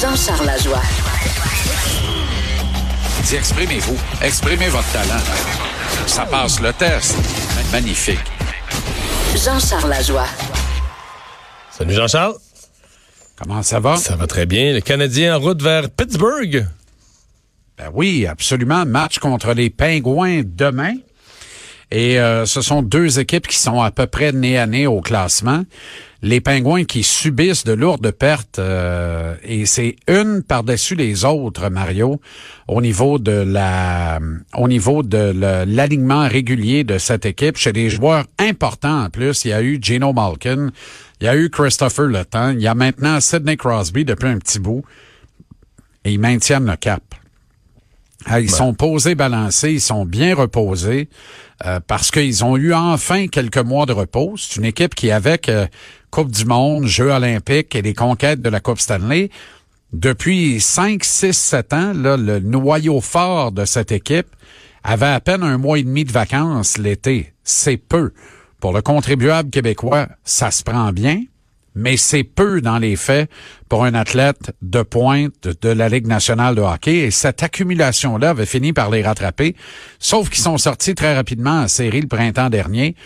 Jean-Charles Lajoie. Dis, exprimez-vous. Exprimez votre talent. Ça passe le test. Magnifique. Jean-Charles Lajoie. Salut Jean-Charles. Comment ça va? Ça va très bien. Le Canadien en route vers Pittsburgh. Ben oui, absolument. Match contre les Pingouins demain. Et euh, ce sont deux équipes qui sont à peu près nez à nez au classement. Les Pingouins qui subissent de lourdes pertes euh, et c'est une par-dessus les autres, Mario, au niveau de la, au niveau de l'alignement régulier de cette équipe. Chez des joueurs importants en plus, il y a eu Gino Malkin, il y a eu Christopher Le il y a maintenant Sidney Crosby depuis un petit bout et ils maintiennent le cap. Ah, ils sont posés, balancés, ils sont bien reposés euh, parce qu'ils ont eu enfin quelques mois de repos. C'est une équipe qui, avec euh, Coupe du Monde, Jeux olympiques et les conquêtes de la Coupe Stanley, depuis 5, 6, 7 ans, le noyau fort de cette équipe avait à peine un mois et demi de vacances l'été. C'est peu. Pour le contribuable québécois, ça se prend bien mais c'est peu dans les faits pour un athlète de pointe de la Ligue nationale de hockey. Et cette accumulation-là avait fini par les rattraper, sauf qu'ils sont sortis très rapidement en série le printemps dernier.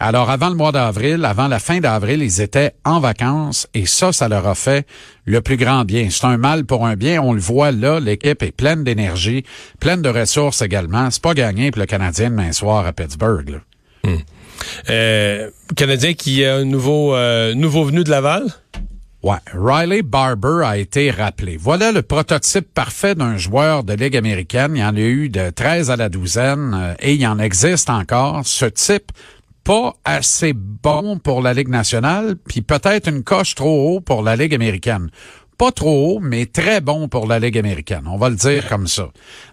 Alors, avant le mois d'avril, avant la fin d'avril, ils étaient en vacances et ça, ça leur a fait le plus grand bien. C'est un mal pour un bien. On le voit là, l'équipe est pleine d'énergie, pleine de ressources également. C'est pas gagné pour le Canadien demain soir à Pittsburgh. Hmm. Canadien qui est un nouveau, euh, nouveau venu de Laval? Ouais, Riley Barber a été rappelé. Voilà le prototype parfait d'un joueur de Ligue américaine. Il y en a eu de 13 à la douzaine euh, et il en existe encore. Ce type, pas assez bon pour la Ligue nationale, puis peut-être une coche trop haut pour la Ligue américaine pas trop haut, mais très bon pour la Ligue américaine. On va le dire comme ça.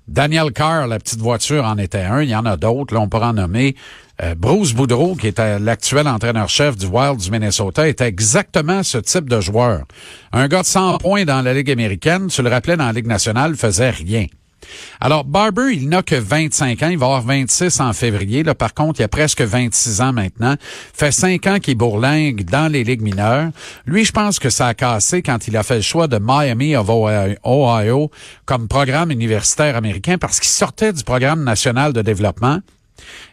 Daniel Carr, la petite voiture, en était un. Il y en a d'autres. Là, on pourra en nommer. Euh, Bruce Boudreau, qui est l'actuel entraîneur-chef du Wild du Minnesota, était exactement ce type de joueur. Un gars de 100 points dans la Ligue américaine, tu le rappelais dans la Ligue nationale, faisait rien. Alors, Barber, il n'a que 25 ans. Il va avoir 26 en février. Là, par contre, il a presque 26 ans maintenant. Fait 5 ans qu'il bourlingue dans les ligues mineures. Lui, je pense que ça a cassé quand il a fait le choix de Miami of Ohio comme programme universitaire américain parce qu'il sortait du programme national de développement.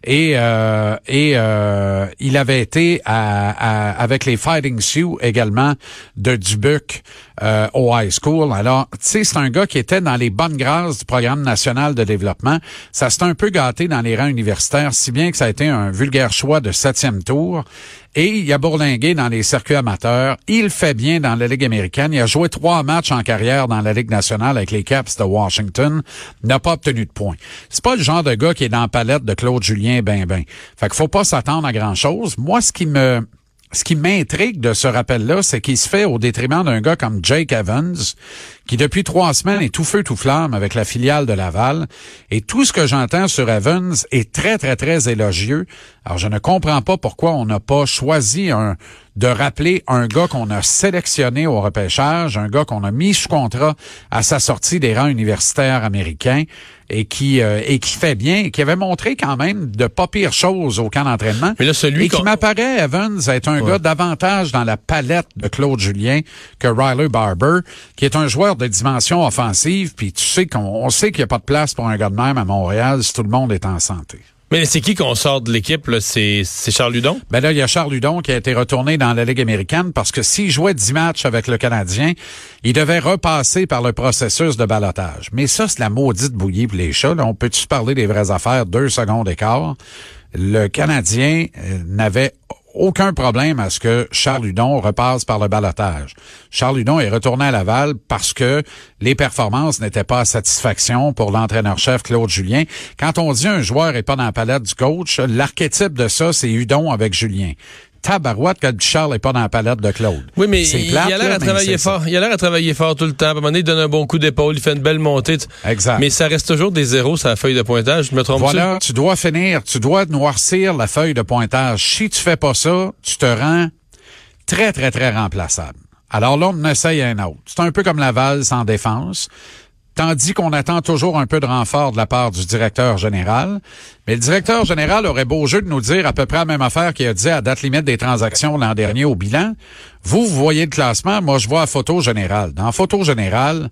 Et, euh, et euh, il avait été avec les Fighting Sioux également de Dubuque euh, au high school. Alors, tu sais, c'est un gars qui était dans les bonnes grâces du programme national de développement. Ça s'est un peu gâté dans les rangs universitaires, si bien que ça a été un vulgaire choix de septième tour. Et il a bourlingué dans les circuits amateurs. Il fait bien dans la Ligue américaine. Il a joué trois matchs en carrière dans la Ligue nationale avec les Caps de Washington. N'a pas obtenu de points. C'est pas le genre de gars qui est dans la palette de Claude Julien ben ben. Fait qu'il faut pas s'attendre à grand chose. Moi, ce qui me ce qui m'intrigue de ce rappel-là, c'est qu'il se fait au détriment d'un gars comme Jake Evans, qui depuis trois semaines est tout feu tout flamme avec la filiale de Laval. Et tout ce que j'entends sur Evans est très, très, très élogieux. Alors, je ne comprends pas pourquoi on n'a pas choisi un, de rappeler un gars qu'on a sélectionné au repêchage, un gars qu'on a mis sous contrat à sa sortie des rangs universitaires américains et qui euh, et qui fait bien, et qui avait montré quand même de pas pires choses au camp d'entraînement. Mais là, celui et qui m'apparaît, Evans, être un gars davantage dans la palette de Claude Julien que Riley Barber, qui est un joueur de dimension offensive. Puis tu sais qu'on sait qu'il n'y a pas de place pour un gars de même à Montréal si tout le monde est en santé. Mais c'est qui qu'on sort de l'équipe? C'est Charles Ludon? Ben là, il y a Charles Ludon qui a été retourné dans la Ligue américaine parce que s'il jouait 10 matchs avec le Canadien, il devait repasser par le processus de balotage. Mais ça, c'est la maudite bouillie pour les chats. On peut-tu parler des vraies affaires? Deux secondes d'écart? Le Canadien euh, n'avait aucun problème à ce que Charles Ludon repasse par le balotage. Charles Ludon est retourné à Laval parce que les performances n'étaient pas à satisfaction pour l'entraîneur-chef Claude Julien. Quand on dit un joueur est pas dans la palette du coach, l'archétype de ça, c'est Hudon avec Julien tabarouette que Charles n'est pas dans la palette de Claude. Oui, mais il, plate, il a l'air à travailler ça. fort. Il a l'air à travailler fort tout le temps. À un moment donné, il donne un bon coup d'épaule, il fait une belle montée. Exact. Mais ça reste toujours des zéros sur la feuille de pointage. Je me trompe Voilà, tu dois finir, tu dois noircir la feuille de pointage. Si tu fais pas ça, tu te rends très, très, très remplaçable. Alors là, on essaye un autre. C'est un peu comme Laval sans défense. Tandis qu'on attend toujours un peu de renfort de la part du directeur général. Mais le directeur général aurait beau jeu de nous dire à peu près la même affaire qu'il a dit à date limite des transactions l'an dernier au bilan. Vous, vous voyez le classement, moi je vois la photo générale. Dans la photo générale,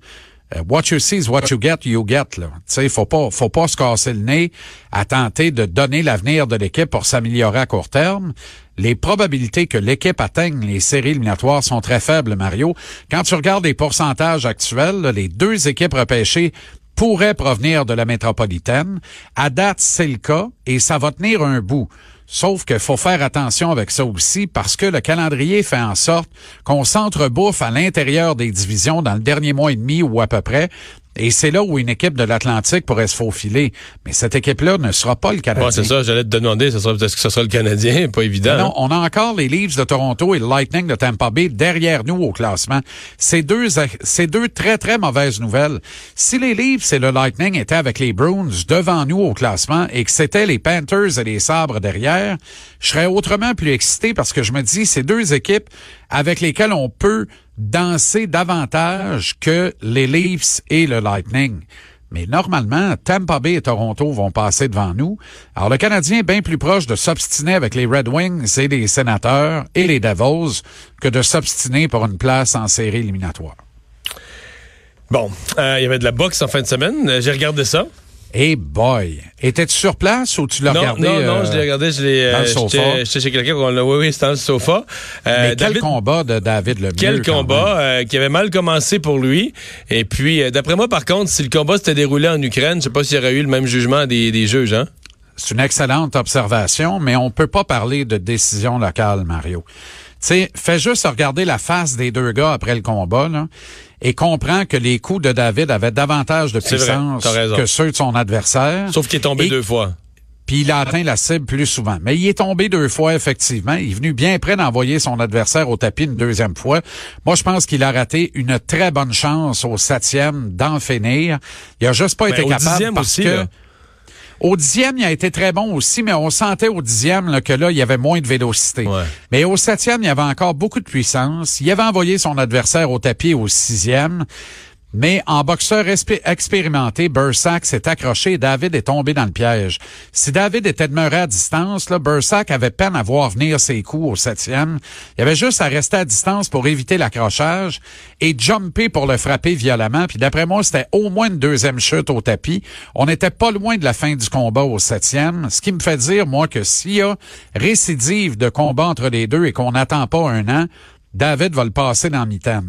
what you see is what you get, you get. Là. Tu sais, faut pas, faut pas se casser le nez à tenter de donner l'avenir de l'équipe pour s'améliorer à court terme. Les probabilités que l'équipe atteigne les séries éliminatoires sont très faibles, Mario. Quand tu regardes les pourcentages actuels, les deux équipes repêchées pourraient provenir de la métropolitaine. À date, c'est le cas et ça va tenir un bout. Sauf qu'il faut faire attention avec ça aussi parce que le calendrier fait en sorte qu'on s'entrebouffe à l'intérieur des divisions dans le dernier mois et demi ou à peu près. Et c'est là où une équipe de l'Atlantique pourrait se faufiler. Mais cette équipe-là ne sera pas le Canadien. Ouais, c'est ça, j'allais te demander, ce sera peut-être que ce sera le Canadien, pas évident. Non, hein? on a encore les Leafs de Toronto et le Lightning de Tampa Bay derrière nous au classement. C'est deux, c'est deux très, très mauvaises nouvelles. Si les Leafs et le Lightning étaient avec les Bruins devant nous au classement et que c'était les Panthers et les Sabres derrière, je serais autrement plus excité parce que je me dis, c'est deux équipes avec lesquelles on peut danser davantage que les Leafs et le Lightning. Mais normalement, Tampa Bay et Toronto vont passer devant nous. Alors le Canadien est bien plus proche de s'obstiner avec les Red Wings et les Sénateurs et les Devils que de s'obstiner pour une place en série éliminatoire. Bon, euh, il y avait de la boxe en fin de semaine. J'ai regardé ça. Et boy, étais-tu sur place ou tu l'as regardé? non, non, euh, je l'ai regardé, je l'ai. euh. J'étais chez quelqu'un, on l'a- oui, oui, c'était dans le sofa. Euh, Mais quel David- combat de David Lemieux. Quel combat euh, qui avait mal commencé pour lui. Et puis, euh, d'après moi, par contre, si le combat s'était déroulé en Ukraine, je sais pas s'il y aurait eu le même jugement des, des juges, hein? C'est une excellente observation, mais on peut pas parler de décision locale, Mario. Tu sais, fais juste regarder la face des deux gars après le combat, là, et comprends que les coups de David avaient davantage de vrai, puissance que ceux de son adversaire. Sauf qu'il est tombé Et- deux fois. Puis il a atteint la cible plus souvent. Mais il est tombé deux fois, effectivement. Il est venu bien près d'envoyer son adversaire au tapis une deuxième fois. Moi, je pense qu'il a raté une très bonne chance au septième d'en finir. Il a juste pas Ben, été capable parce aussi, que... là. Au dixième, il a été très bon aussi, mais on sentait au dixième là, que là, il y avait moins de vélocité. Ouais. Mais au septième, il y avait encore beaucoup de puissance. Il avait envoyé son adversaire au tapis au sixième. Mais en boxeur expé- expérimenté, Bursack s'est accroché et David est tombé dans le piège. Si David était demeuré à distance, là, Bursack avait peine à voir venir ses coups au septième. Il avait juste à rester à distance pour éviter l'accrochage et jumper pour le frapper violemment. Puis d'après moi, c'était au moins une deuxième chute au tapis. On n'était pas loin de la fin du combat au septième, ce qui me fait dire, moi, que s'il y a récidive de combat entre les deux et qu'on n'attend pas un an, David va le passer dans mi-temps.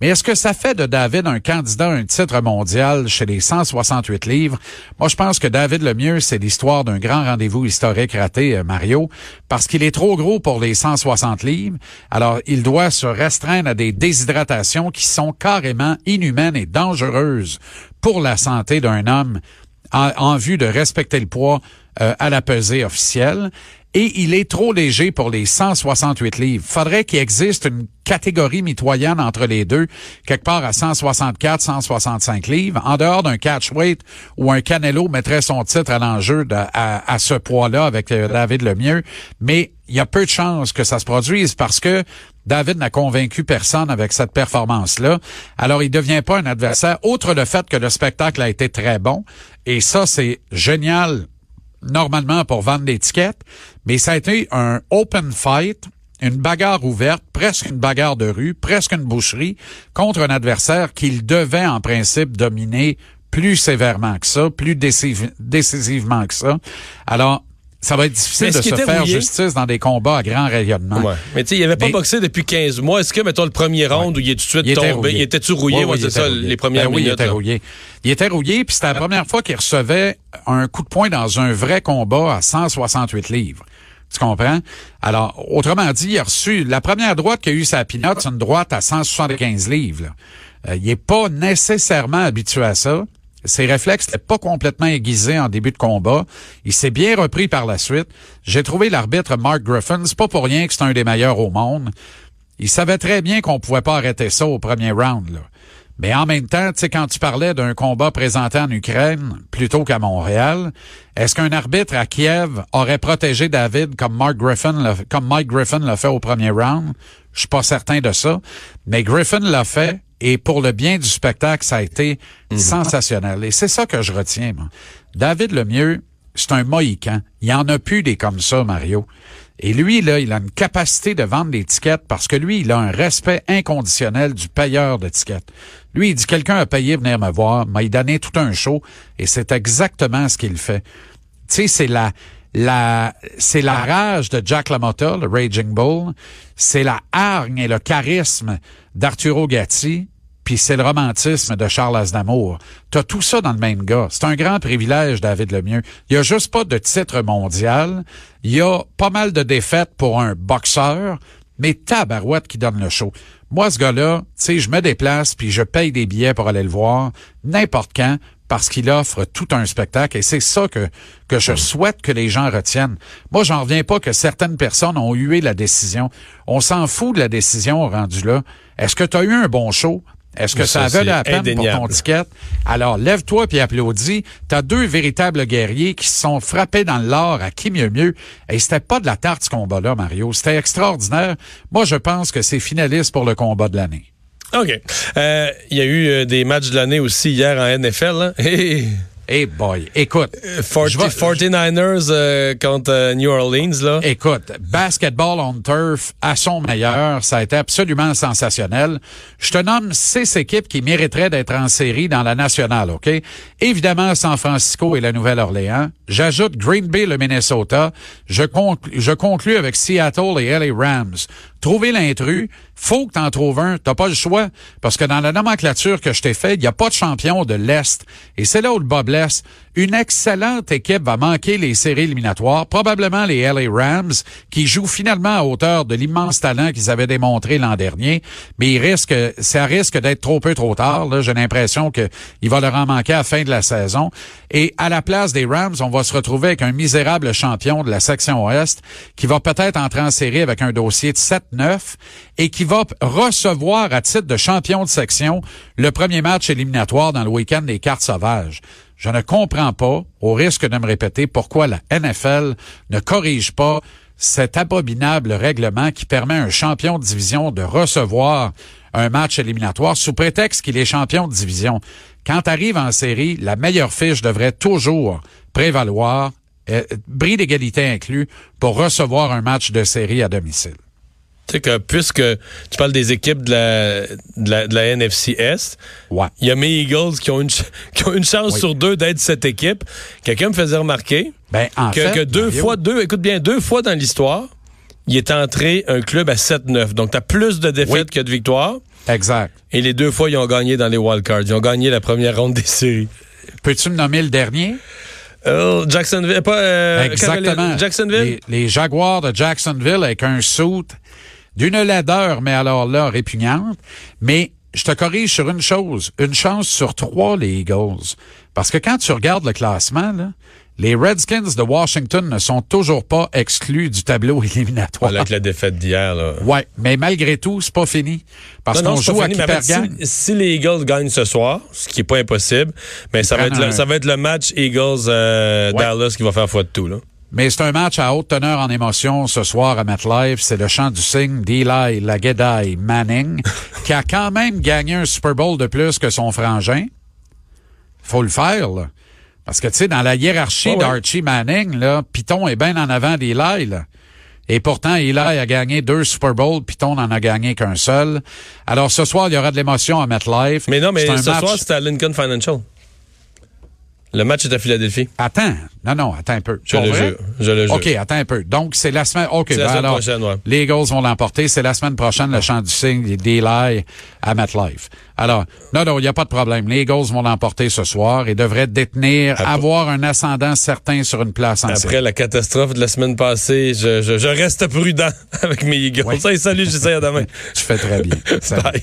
Mais est-ce que ça fait de David un candidat à un titre mondial chez les 168 livres? Moi, je pense que David le mieux, c'est l'histoire d'un grand rendez-vous historique raté, euh, Mario, parce qu'il est trop gros pour les 160 livres. Alors, il doit se restreindre à des déshydratations qui sont carrément inhumaines et dangereuses pour la santé d'un homme en vue de respecter le poids euh, à la pesée officielle. Et il est trop léger pour les 168 livres. Faudrait qu'il existe une catégorie mitoyenne entre les deux, quelque part à 164, 165 livres, en dehors d'un catchweight où un Canelo mettrait son titre à l'enjeu à ce poids-là avec euh, David Lemieux. Mais il y a peu de chances que ça se produise parce que David n'a convaincu personne avec cette performance-là. Alors, il devient pas un adversaire, outre le fait que le spectacle a été très bon. Et ça, c'est génial normalement pour vendre l'étiquette, mais ça a été un open fight, une bagarre ouverte, presque une bagarre de rue, presque une boucherie contre un adversaire qu'il devait en principe dominer plus sévèrement que ça, plus décisivement que ça. Alors, ça va être difficile de qu'il se faire rouillé? justice dans des combats à grand rayonnement. Ouais. Mais tu sais, il avait pas Mais- boxé depuis 15 mois. Est-ce que, mettons, le premier round où il est tout de suite Il était tombé, rouillé. il était-tu rouillé? Oui, Ouais, oui, c'est ça, était rouillé. les premières Ben oui, il était là. rouillé. Il était rouillé, puis c'était la première fois qu'il recevait un coup de poing dans un vrai combat à 168 livres. Tu comprends? Alors, autrement dit, il a reçu la première droite qu'il a eu sa pinotte, c'est une droite à 175 livres. là. Euh, il est pas nécessairement habitué à ça. Ses réflexes n'étaient pas complètement aiguisés en début de combat. Il s'est bien repris par la suite. J'ai trouvé l'arbitre Mark Griffin, c'est pas pour rien que c'est un des meilleurs au monde. Il savait très bien qu'on pouvait pas arrêter ça au premier round. Mais en même temps, tu sais, quand tu parlais d'un combat présenté en Ukraine plutôt qu'à Montréal, est-ce qu'un arbitre à Kiev aurait protégé David comme Mark Griffin, comme Mike Griffin l'a fait au premier round? Je suis pas certain de ça. Mais Griffin l'a fait et pour le bien du spectacle, ça a été mhm. sensationnel. Et c'est ça que je retiens, moi. David Lemieux, c'est un mohican. Il y en a plus des comme ça, Mario. Et lui, là, il a une capacité de vendre des tickets parce que lui, il a un respect inconditionnel du payeur de tickets. Lui, il dit quelqu'un a payé venir me voir, m'a donné tout un show et c'est exactement ce qu'il fait. Tu sais, c'est la la c'est la rage de Jack LaMotta, le Raging Bull, c'est la hargne et le charisme d'Arturo Gatti puis c'est le romantisme de Charles Aznavour. T'as tout ça dans le même gars. C'est un grand privilège, David Lemieux. Il y a juste pas de titre mondial. Il y a pas mal de défaites pour un boxeur, mais tabarouette qui donne le show. Moi, ce gars-là, tu sais, je me déplace puis je paye des billets pour aller le voir n'importe quand parce qu'il offre tout un spectacle et c'est ça que, que je souhaite que les gens retiennent. Moi, j'en reviens pas que certaines personnes ont hué la décision. On s'en fout de la décision rendue là. Est-ce que tu as eu un bon show? Est-ce que ça, ça la peine pour ton ticket? Alors, lève-toi puis applaudis. T'as deux véritables guerriers qui se sont frappés dans l'or à qui mieux mieux. Et c'était pas de la tarte ce combat-là, Mario. C'était extraordinaire. Moi, je pense que c'est finaliste pour le combat de l'année. OK. Euh, il y a eu euh, des matchs de l'année aussi hier en NFL. Hein? Hey boy, écoute. 49ers euh, euh, contre euh, New Orleans, là. Écoute, basketball on turf à son meilleur, ça a été absolument sensationnel. Je te nomme six équipes qui mériteraient d'être en série dans la nationale, OK? Évidemment, San Francisco et la Nouvelle-Orléans. J'ajoute Green Bay, le Minnesota. Je, conclue, je conclus avec Seattle et LA Rams. Trouver l'intrus, faut que t'en trouves un. T'as pas le choix. Parce que dans la nomenclature que je t'ai faite, il n'y a pas de champion de l'Est. Et c'est là où le bas blesse. Une excellente équipe va manquer les séries éliminatoires, probablement les LA Rams, qui jouent finalement à hauteur de l'immense talent qu'ils avaient démontré l'an dernier. Mais il risque, ça risque d'être trop peu trop tard. J'ai l'impression qu'il va leur en manquer à la fin de la saison. Et à la place des Rams, on va se retrouver avec un misérable champion de la section Ouest qui va peut-être entrer en série avec un dossier de 7-9 et qui va recevoir à titre de champion de section le premier match éliminatoire dans le week-end des cartes sauvages. Je ne comprends pas, au risque de me répéter, pourquoi la NFL ne corrige pas cet abominable règlement qui permet à un champion de division de recevoir un match éliminatoire sous prétexte qu'il est champion de division. Quand arrive en série, la meilleure fiche devrait toujours prévaloir, euh, bris d'égalité inclus, pour recevoir un match de série à domicile. Sais que puisque tu parles des équipes de la, de la, de la NFC Est, il y a mes Eagles qui ont une, qui ont une chance sur deux d'être cette équipe. Quelqu'un me faisait remarquer ben, en que, fait, que deux fois, deux, écoute bien, deux fois dans l'histoire, il est entré un club à 7-9. Donc, tu as plus de défaites que de victoires. Exact. Et les deux fois, ils ont gagné dans les wildcards. Ils ont gagné la première ronde des séries. Peux-tu me nommer le dernier? Euh, Jacksonville, pas euh, Exactement. Jacksonville? Les, les, Jaguars de Jacksonville avec un suit d'une laideur, mais alors là, répugnante. Mais je te corrige sur une chose, une chance sur trois, les Eagles. Parce que quand tu regardes le classement, là, les Redskins de Washington ne sont toujours pas exclus du tableau éliminatoire. Avec la défaite d'hier, là. Ouais, mais malgré tout, c'est pas fini. Parce qu'on joue à qui si, si, les Eagles gagnent ce soir, ce qui est pas impossible, mais ça va, être le, ça va être le match Eagles-Dallas euh, qui va faire foi de tout, là. Mais c'est un match à haute teneur en émotion ce soir à MetLife. C'est le chant du signe d'Eli Lagedai Manning, qui a quand même gagné un Super Bowl de plus que son frangin. Faut le faire, là. Parce que, tu sais, dans la hiérarchie d'Archie Manning, là, Python est bien en avant d'Eli, là. Et pourtant, Eli a gagné deux Super Bowls, Python n'en a gagné qu'un seul. Alors, ce soir, il y aura de l'émotion à MetLife. Mais non, mais ce soir, c'est à Lincoln Financial. Le match est à Philadelphie. Attends. Non, non, attends un peu. Je le jure. Je le jure. OK, attends un peu. Donc, c'est la semaine. OK, la ben semaine prochaine, ouais. Les Eagles vont l'emporter. C'est la semaine prochaine, le chant du signe d'Eli à MetLife. Alors, non, non, il n'y a pas de problème. Les Eagles vont l'emporter ce soir et devraient détenir, avoir un ascendant certain sur une place en Après la catastrophe de la semaine passée, je, je, je reste prudent avec mes Eagles. Oui. Salut, j'essaie à demain. tu fais très bien. Bye.